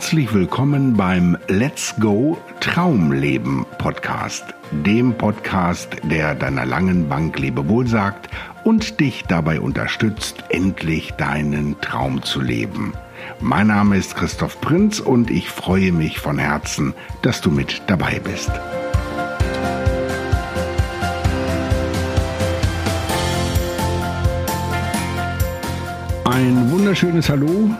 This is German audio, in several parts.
Herzlich willkommen beim Let's Go Traumleben Podcast, dem Podcast, der deiner langen Bank Lebewohl sagt und dich dabei unterstützt, endlich deinen Traum zu leben. Mein Name ist Christoph Prinz und ich freue mich von Herzen, dass du mit dabei bist. Ein wunderschönes Hallo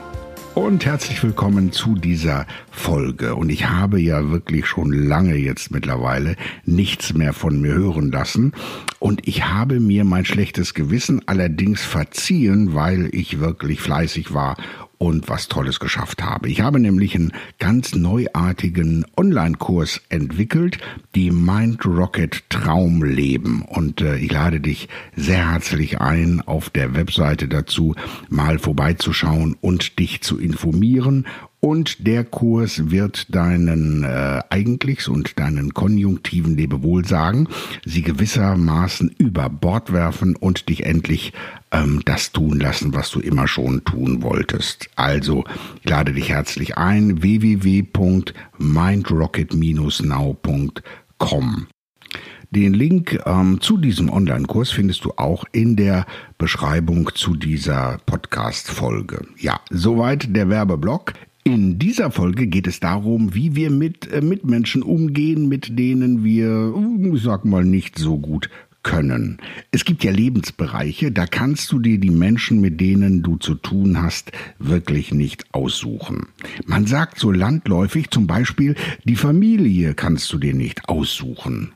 und herzlich willkommen zu dieser Folge. Und ich habe ja wirklich schon lange jetzt mittlerweile nichts mehr von mir hören lassen. Und ich habe mir mein schlechtes Gewissen allerdings verziehen, weil ich wirklich fleißig war und was Tolles geschafft habe. Ich habe nämlich einen ganz neuartigen Online-Kurs entwickelt, die Mind Rocket Traumleben. Und äh, ich lade dich sehr herzlich ein, auf der Webseite dazu mal vorbeizuschauen und dich zu informieren und der Kurs wird deinen äh, Eigentlichs und deinen konjunktiven Lebewohl sagen, sie gewissermaßen über Bord werfen und dich endlich ähm, das tun lassen, was du immer schon tun wolltest. Also, lade dich herzlich ein, www.mindrocket-now.com. Den Link ähm, zu diesem Online-Kurs findest du auch in der Beschreibung zu dieser Podcast-Folge. Ja, soweit der Werbeblock. In dieser Folge geht es darum, wie wir mit äh, Mitmenschen umgehen, mit denen wir, äh, ich sag mal, nicht so gut können. Es gibt ja Lebensbereiche, da kannst du dir die Menschen, mit denen du zu tun hast, wirklich nicht aussuchen. Man sagt so landläufig zum Beispiel, die Familie kannst du dir nicht aussuchen.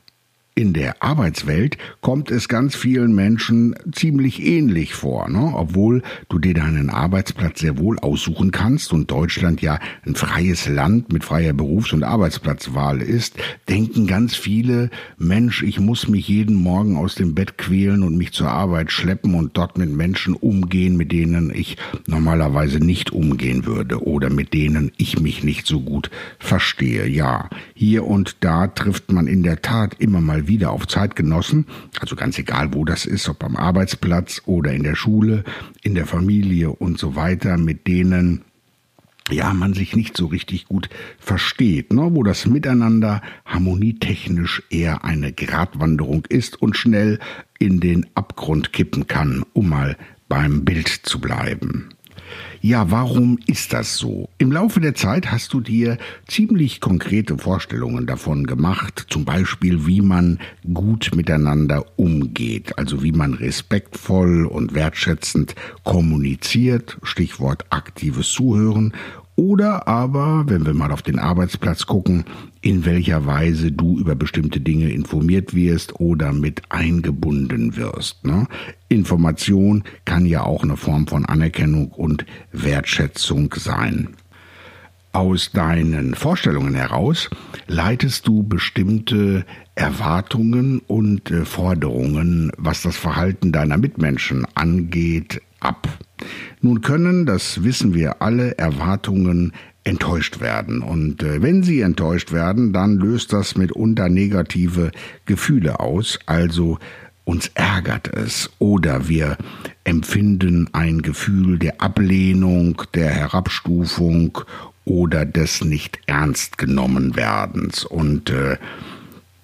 In der Arbeitswelt kommt es ganz vielen Menschen ziemlich ähnlich vor, ne? obwohl du dir deinen Arbeitsplatz sehr wohl aussuchen kannst und Deutschland ja ein freies Land mit freier Berufs- und Arbeitsplatzwahl ist, denken ganz viele, Mensch, ich muss mich jeden Morgen aus dem Bett quälen und mich zur Arbeit schleppen und dort mit Menschen umgehen, mit denen ich normalerweise nicht umgehen würde oder mit denen ich mich nicht so gut verstehe. Ja, hier und da trifft man in der Tat immer mal wieder auf Zeitgenossen, also ganz egal, wo das ist, ob am Arbeitsplatz oder in der Schule, in der Familie und so weiter, mit denen ja, man sich nicht so richtig gut versteht, ne? wo das Miteinander harmonietechnisch eher eine Gratwanderung ist und schnell in den Abgrund kippen kann, um mal beim Bild zu bleiben. Ja, warum ist das so? Im Laufe der Zeit hast du dir ziemlich konkrete Vorstellungen davon gemacht, zum Beispiel wie man gut miteinander umgeht, also wie man respektvoll und wertschätzend kommuniziert, Stichwort aktives Zuhören oder aber, wenn wir mal auf den Arbeitsplatz gucken, in welcher Weise du über bestimmte Dinge informiert wirst oder mit eingebunden wirst. Ne? Information kann ja auch eine Form von Anerkennung und Wertschätzung sein. Aus deinen Vorstellungen heraus leitest du bestimmte Erwartungen und äh, Forderungen, was das Verhalten deiner Mitmenschen angeht, ab. Nun können, das wissen wir alle, Erwartungen enttäuscht werden. Und äh, wenn sie enttäuscht werden, dann löst das mitunter negative Gefühle aus. Also uns ärgert es oder wir empfinden ein Gefühl der Ablehnung, der Herabstufung oder des nicht ernst genommen werdens. Und äh,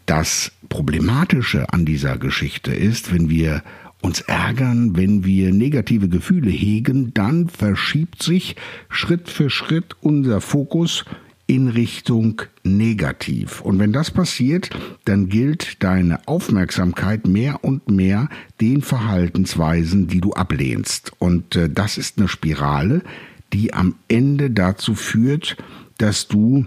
das Problematische an dieser Geschichte ist, wenn wir uns ärgern, wenn wir negative Gefühle hegen, dann verschiebt sich Schritt für Schritt unser Fokus in Richtung negativ. Und wenn das passiert, dann gilt deine Aufmerksamkeit mehr und mehr den Verhaltensweisen, die du ablehnst. Und äh, das ist eine Spirale, die am Ende dazu führt, dass du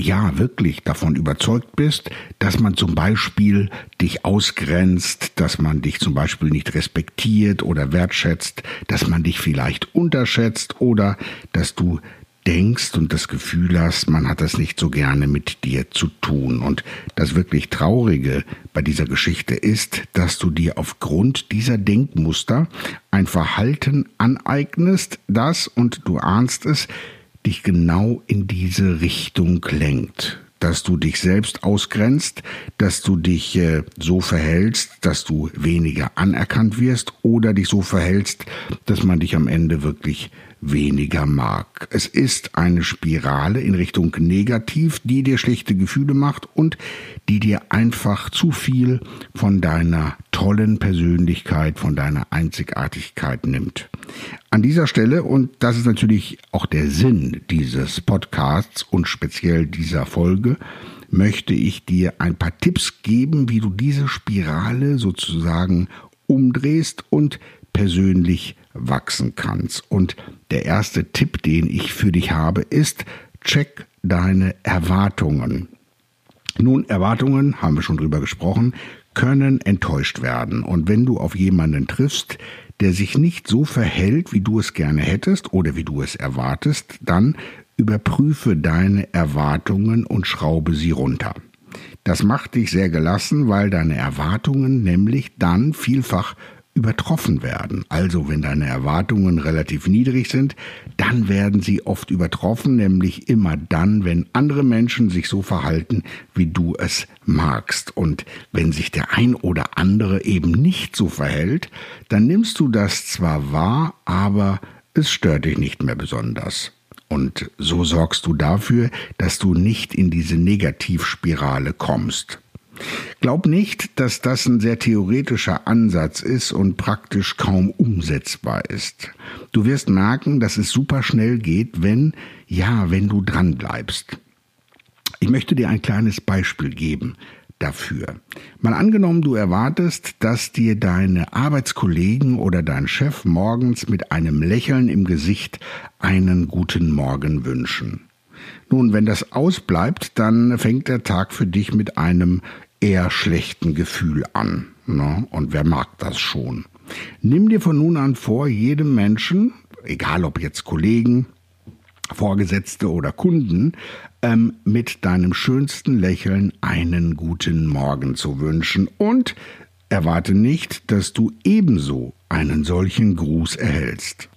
ja wirklich davon überzeugt bist, dass man zum Beispiel dich ausgrenzt, dass man dich zum Beispiel nicht respektiert oder wertschätzt, dass man dich vielleicht unterschätzt oder dass du denkst und das Gefühl hast, man hat das nicht so gerne mit dir zu tun. Und das wirklich Traurige bei dieser Geschichte ist, dass du dir aufgrund dieser Denkmuster ein Verhalten aneignest, das, und du ahnst es, dich genau in diese Richtung lenkt. dass du dich selbst ausgrenzt, dass du dich äh, so verhältst, dass du weniger anerkannt wirst oder dich so verhältst, dass man dich am Ende wirklich weniger mag. Es ist eine Spirale in Richtung negativ, die dir schlechte Gefühle macht und die dir einfach zu viel von deiner tollen Persönlichkeit, von deiner Einzigartigkeit nimmt. An dieser Stelle, und das ist natürlich auch der Sinn dieses Podcasts und speziell dieser Folge, möchte ich dir ein paar Tipps geben, wie du diese Spirale sozusagen umdrehst und persönlich wachsen kannst. Und der erste Tipp, den ich für dich habe, ist, check deine Erwartungen. Nun, Erwartungen, haben wir schon drüber gesprochen, können enttäuscht werden. Und wenn du auf jemanden triffst, der sich nicht so verhält, wie du es gerne hättest oder wie du es erwartest, dann überprüfe deine Erwartungen und schraube sie runter. Das macht dich sehr gelassen, weil deine Erwartungen nämlich dann vielfach übertroffen werden. Also wenn deine Erwartungen relativ niedrig sind, dann werden sie oft übertroffen, nämlich immer dann, wenn andere Menschen sich so verhalten, wie du es magst. Und wenn sich der ein oder andere eben nicht so verhält, dann nimmst du das zwar wahr, aber es stört dich nicht mehr besonders. Und so sorgst du dafür, dass du nicht in diese Negativspirale kommst. Glaub nicht, dass das ein sehr theoretischer Ansatz ist und praktisch kaum umsetzbar ist. Du wirst merken, dass es super schnell geht, wenn, ja, wenn du dran bleibst. Ich möchte dir ein kleines Beispiel geben dafür. Mal angenommen, du erwartest, dass dir deine Arbeitskollegen oder dein Chef morgens mit einem Lächeln im Gesicht einen guten Morgen wünschen. Nun, wenn das ausbleibt, dann fängt der Tag für dich mit einem eher schlechten Gefühl an. Ne? Und wer mag das schon? Nimm dir von nun an vor, jedem Menschen, egal ob jetzt Kollegen, Vorgesetzte oder Kunden, ähm, mit deinem schönsten Lächeln einen guten Morgen zu wünschen und erwarte nicht, dass du ebenso einen solchen Gruß erhältst.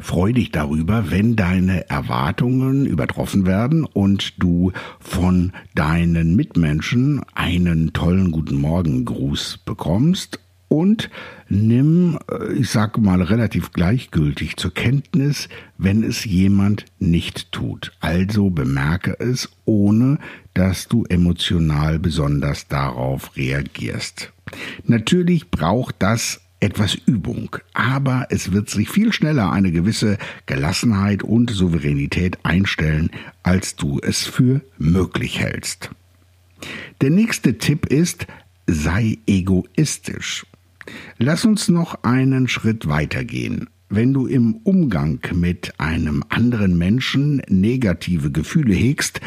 Freu dich darüber, wenn deine Erwartungen übertroffen werden und du von deinen Mitmenschen einen tollen guten Morgen Gruß bekommst und nimm, äh, ich sage mal relativ gleichgültig zur Kenntnis, wenn es jemand nicht tut. Also bemerke es, ohne dass du emotional besonders darauf reagierst. Natürlich braucht das etwas Übung, aber es wird sich viel schneller eine gewisse Gelassenheit und Souveränität einstellen, als du es für möglich hältst. Der nächste Tipp ist, sei egoistisch. Lass uns noch einen Schritt weitergehen. Wenn du im Umgang mit einem anderen Menschen negative Gefühle hegst,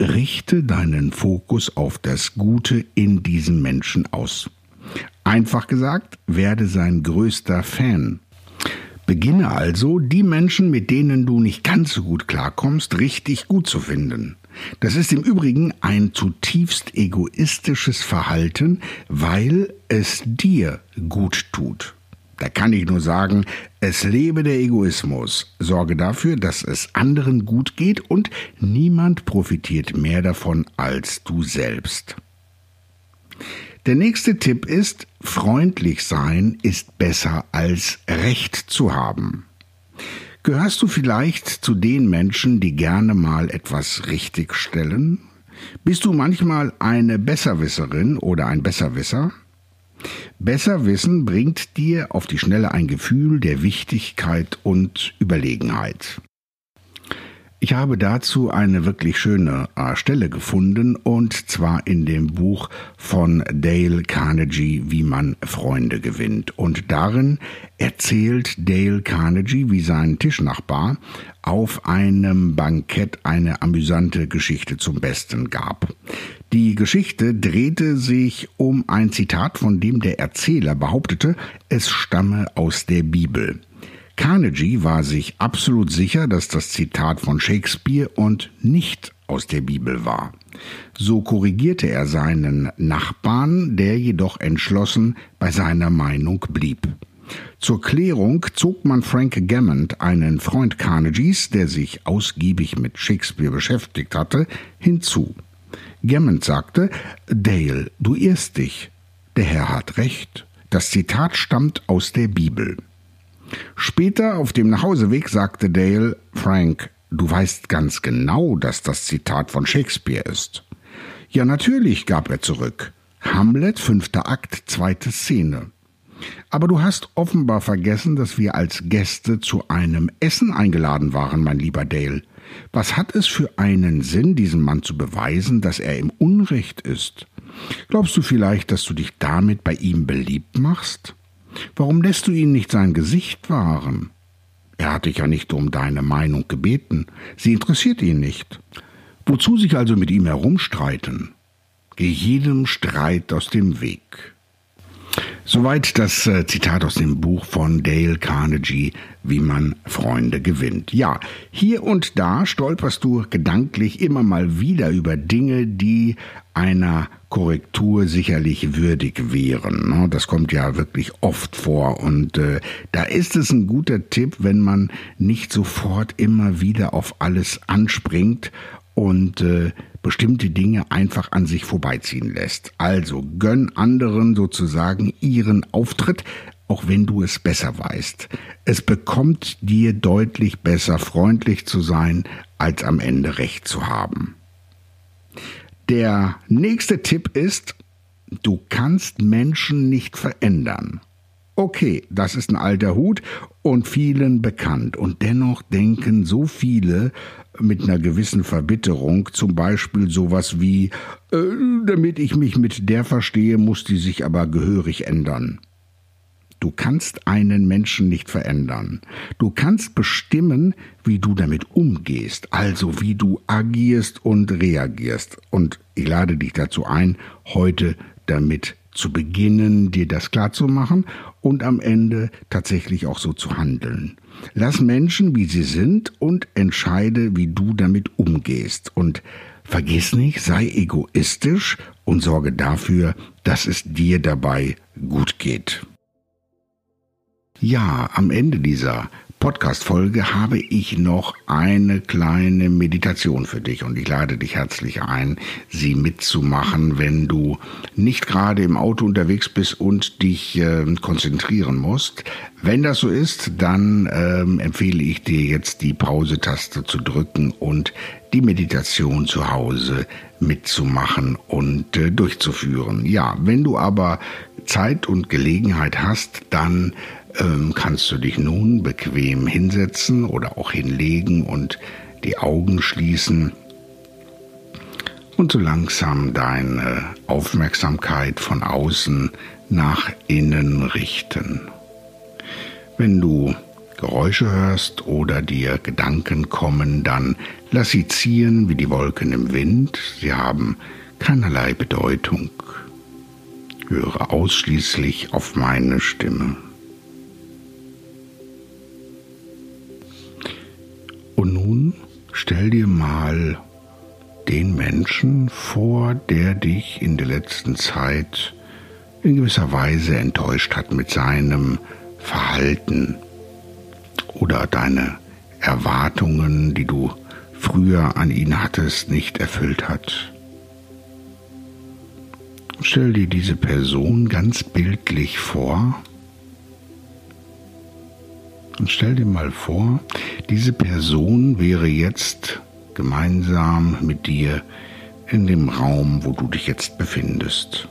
richte deinen Fokus auf das Gute in diesem Menschen aus. Einfach gesagt, werde sein größter Fan. Beginne also, die Menschen, mit denen du nicht ganz so gut klarkommst, richtig gut zu finden. Das ist im Übrigen ein zutiefst egoistisches Verhalten, weil es dir gut tut. Da kann ich nur sagen, es lebe der Egoismus. Sorge dafür, dass es anderen gut geht und niemand profitiert mehr davon als du selbst. Der nächste Tipp ist, freundlich sein ist besser als Recht zu haben. Gehörst du vielleicht zu den Menschen, die gerne mal etwas richtigstellen? Bist du manchmal eine Besserwisserin oder ein Besserwisser? Besserwissen bringt dir auf die Schnelle ein Gefühl der Wichtigkeit und Überlegenheit. Ich habe dazu eine wirklich schöne äh, Stelle gefunden und zwar in dem Buch von Dale Carnegie, wie man Freunde gewinnt. Und darin erzählt Dale Carnegie, wie sein Tischnachbar auf einem Bankett eine amüsante Geschichte zum Besten gab. Die Geschichte drehte sich um ein Zitat, von dem der Erzähler behauptete, es stamme aus der Bibel. Carnegie war sich absolut sicher, dass das Zitat von Shakespeare und nicht aus der Bibel war. So korrigierte er seinen Nachbarn, der jedoch entschlossen bei seiner Meinung blieb. Zur Klärung zog man Frank Gammond, einen Freund Carnegies, der sich ausgiebig mit Shakespeare beschäftigt hatte, hinzu. Gammond sagte, Dale, du irrst dich. Der Herr hat recht. Das Zitat stammt aus der Bibel. Später auf dem Nachhauseweg sagte Dale, Frank, du weißt ganz genau, dass das Zitat von Shakespeare ist. Ja, natürlich, gab er zurück. Hamlet, fünfter Akt, zweite Szene. Aber du hast offenbar vergessen, dass wir als Gäste zu einem Essen eingeladen waren, mein lieber Dale. Was hat es für einen Sinn, diesem Mann zu beweisen, dass er im Unrecht ist? Glaubst du vielleicht, dass du dich damit bei ihm beliebt machst? Warum lässt du ihn nicht sein Gesicht wahren? Er hat dich ja nicht um deine Meinung gebeten, sie interessiert ihn nicht. Wozu sich also mit ihm herumstreiten? Geh jedem Streit aus dem Weg. Soweit das äh, Zitat aus dem Buch von Dale Carnegie, wie man Freunde gewinnt. Ja, hier und da stolperst du gedanklich immer mal wieder über Dinge, die einer Korrektur sicherlich würdig wären. Ne? Das kommt ja wirklich oft vor und äh, da ist es ein guter Tipp, wenn man nicht sofort immer wieder auf alles anspringt und äh, bestimmte Dinge einfach an sich vorbeiziehen lässt. Also gönn anderen sozusagen ihren Auftritt, auch wenn du es besser weißt. Es bekommt dir deutlich besser, freundlich zu sein, als am Ende recht zu haben. Der nächste Tipp ist, du kannst Menschen nicht verändern. Okay, das ist ein alter Hut und vielen bekannt. Und dennoch denken so viele mit einer gewissen Verbitterung, zum Beispiel sowas wie, äh, damit ich mich mit der verstehe, muss die sich aber gehörig ändern. Du kannst einen Menschen nicht verändern. Du kannst bestimmen, wie du damit umgehst, also wie du agierst und reagierst. Und ich lade dich dazu ein, heute damit zu beginnen, dir das klarzumachen und am Ende tatsächlich auch so zu handeln. Lass Menschen, wie sie sind und entscheide, wie du damit umgehst. Und vergiss nicht, sei egoistisch und sorge dafür, dass es dir dabei gut geht. Ja, am Ende dieser Podcast-Folge habe ich noch eine kleine Meditation für dich und ich lade dich herzlich ein, sie mitzumachen, wenn du nicht gerade im Auto unterwegs bist und dich äh, konzentrieren musst. Wenn das so ist, dann ähm, empfehle ich dir jetzt die Pause-Taste zu drücken und die Meditation zu Hause mitzumachen und äh, durchzuführen. Ja, wenn du aber Zeit und Gelegenheit hast, dann ähm, kannst du dich nun bequem hinsetzen oder auch hinlegen und die Augen schließen und so langsam deine Aufmerksamkeit von außen nach innen richten. Wenn du Geräusche hörst oder dir Gedanken kommen, dann lass sie ziehen wie die Wolken im Wind, sie haben keinerlei Bedeutung. Höre ausschließlich auf meine Stimme. Und nun stell dir mal den Menschen vor, der dich in der letzten Zeit in gewisser Weise enttäuscht hat mit seinem Verhalten oder deine Erwartungen, die du früher an ihn hattest, nicht erfüllt hat. Stell dir diese Person ganz bildlich vor und stell dir mal vor, diese Person wäre jetzt gemeinsam mit dir in dem Raum, wo du dich jetzt befindest.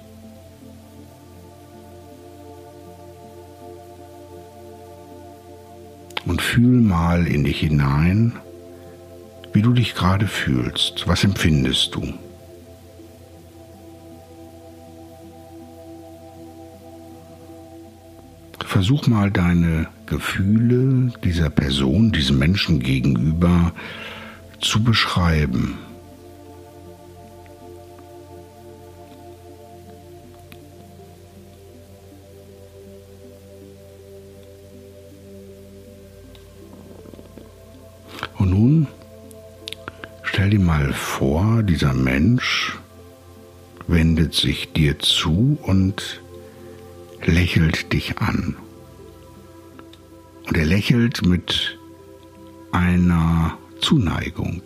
Und fühl mal in dich hinein, wie du dich gerade fühlst. Was empfindest du? Versuch mal deine Gefühle dieser Person, diesem Menschen gegenüber zu beschreiben. Und nun stell dir mal vor, dieser Mensch wendet sich dir zu und lächelt dich an. Und er lächelt mit einer Zuneigung.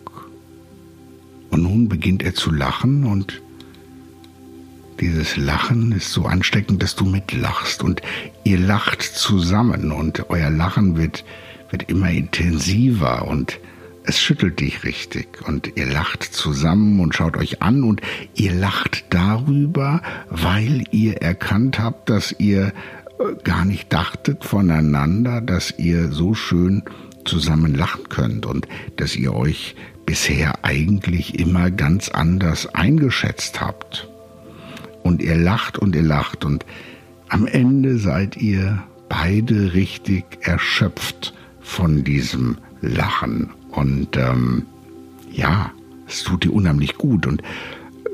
Und nun beginnt er zu lachen und dieses Lachen ist so ansteckend, dass du mitlachst und ihr lacht zusammen und euer Lachen wird, wird immer intensiver und es schüttelt dich richtig und ihr lacht zusammen und schaut euch an und ihr lacht darüber, weil ihr erkannt habt, dass ihr gar nicht dachtet voneinander, dass ihr so schön zusammen lachen könnt und dass ihr euch bisher eigentlich immer ganz anders eingeschätzt habt. Und ihr lacht und ihr lacht und am Ende seid ihr beide richtig erschöpft von diesem Lachen und ähm, ja, es tut dir unheimlich gut. Und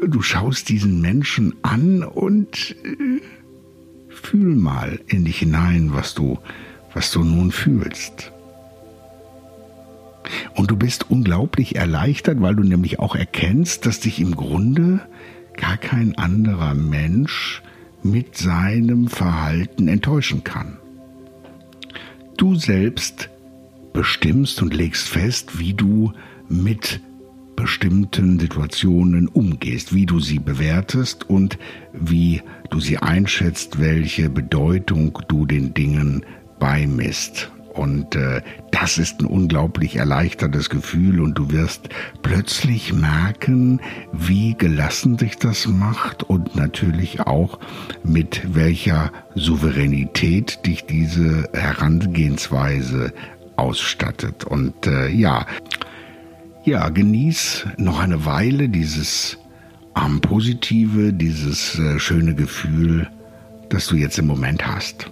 du schaust diesen Menschen an und äh, fühl mal in dich hinein, was du, was du nun fühlst. Und du bist unglaublich erleichtert, weil du nämlich auch erkennst, dass dich im Grunde gar kein anderer Mensch mit seinem Verhalten enttäuschen kann. Du selbst bestimmst und legst fest, wie du mit bestimmten Situationen umgehst, wie du sie bewertest und wie du sie einschätzt, welche Bedeutung du den Dingen beimisst. Und äh, das ist ein unglaublich erleichtertes Gefühl und du wirst plötzlich merken, wie gelassen sich das macht und natürlich auch mit welcher Souveränität dich diese Herangehensweise ausstattet. Und äh, ja, ja, genieß noch eine Weile dieses ähm, positive, dieses äh, schöne Gefühl, das du jetzt im Moment hast.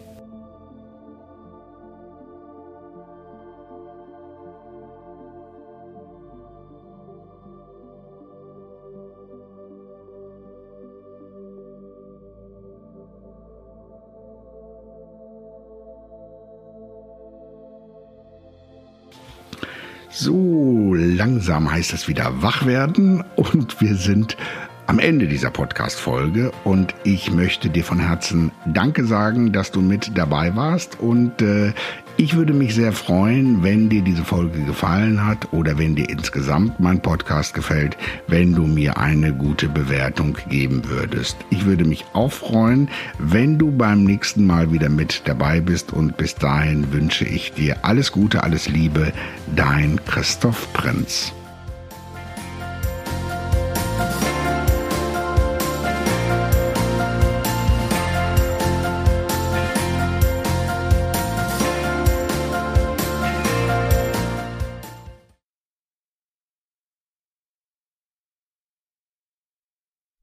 So langsam heißt es wieder wach werden und wir sind am Ende dieser Podcast-Folge und ich möchte dir von Herzen Danke sagen, dass du mit dabei warst und äh, ich würde mich sehr freuen, wenn dir diese Folge gefallen hat oder wenn dir insgesamt mein Podcast gefällt, wenn du mir eine gute Bewertung geben würdest. Ich würde mich auch freuen, wenn du beim nächsten Mal wieder mit dabei bist und bis dahin wünsche ich dir alles Gute, alles Liebe, dein Christoph Prinz.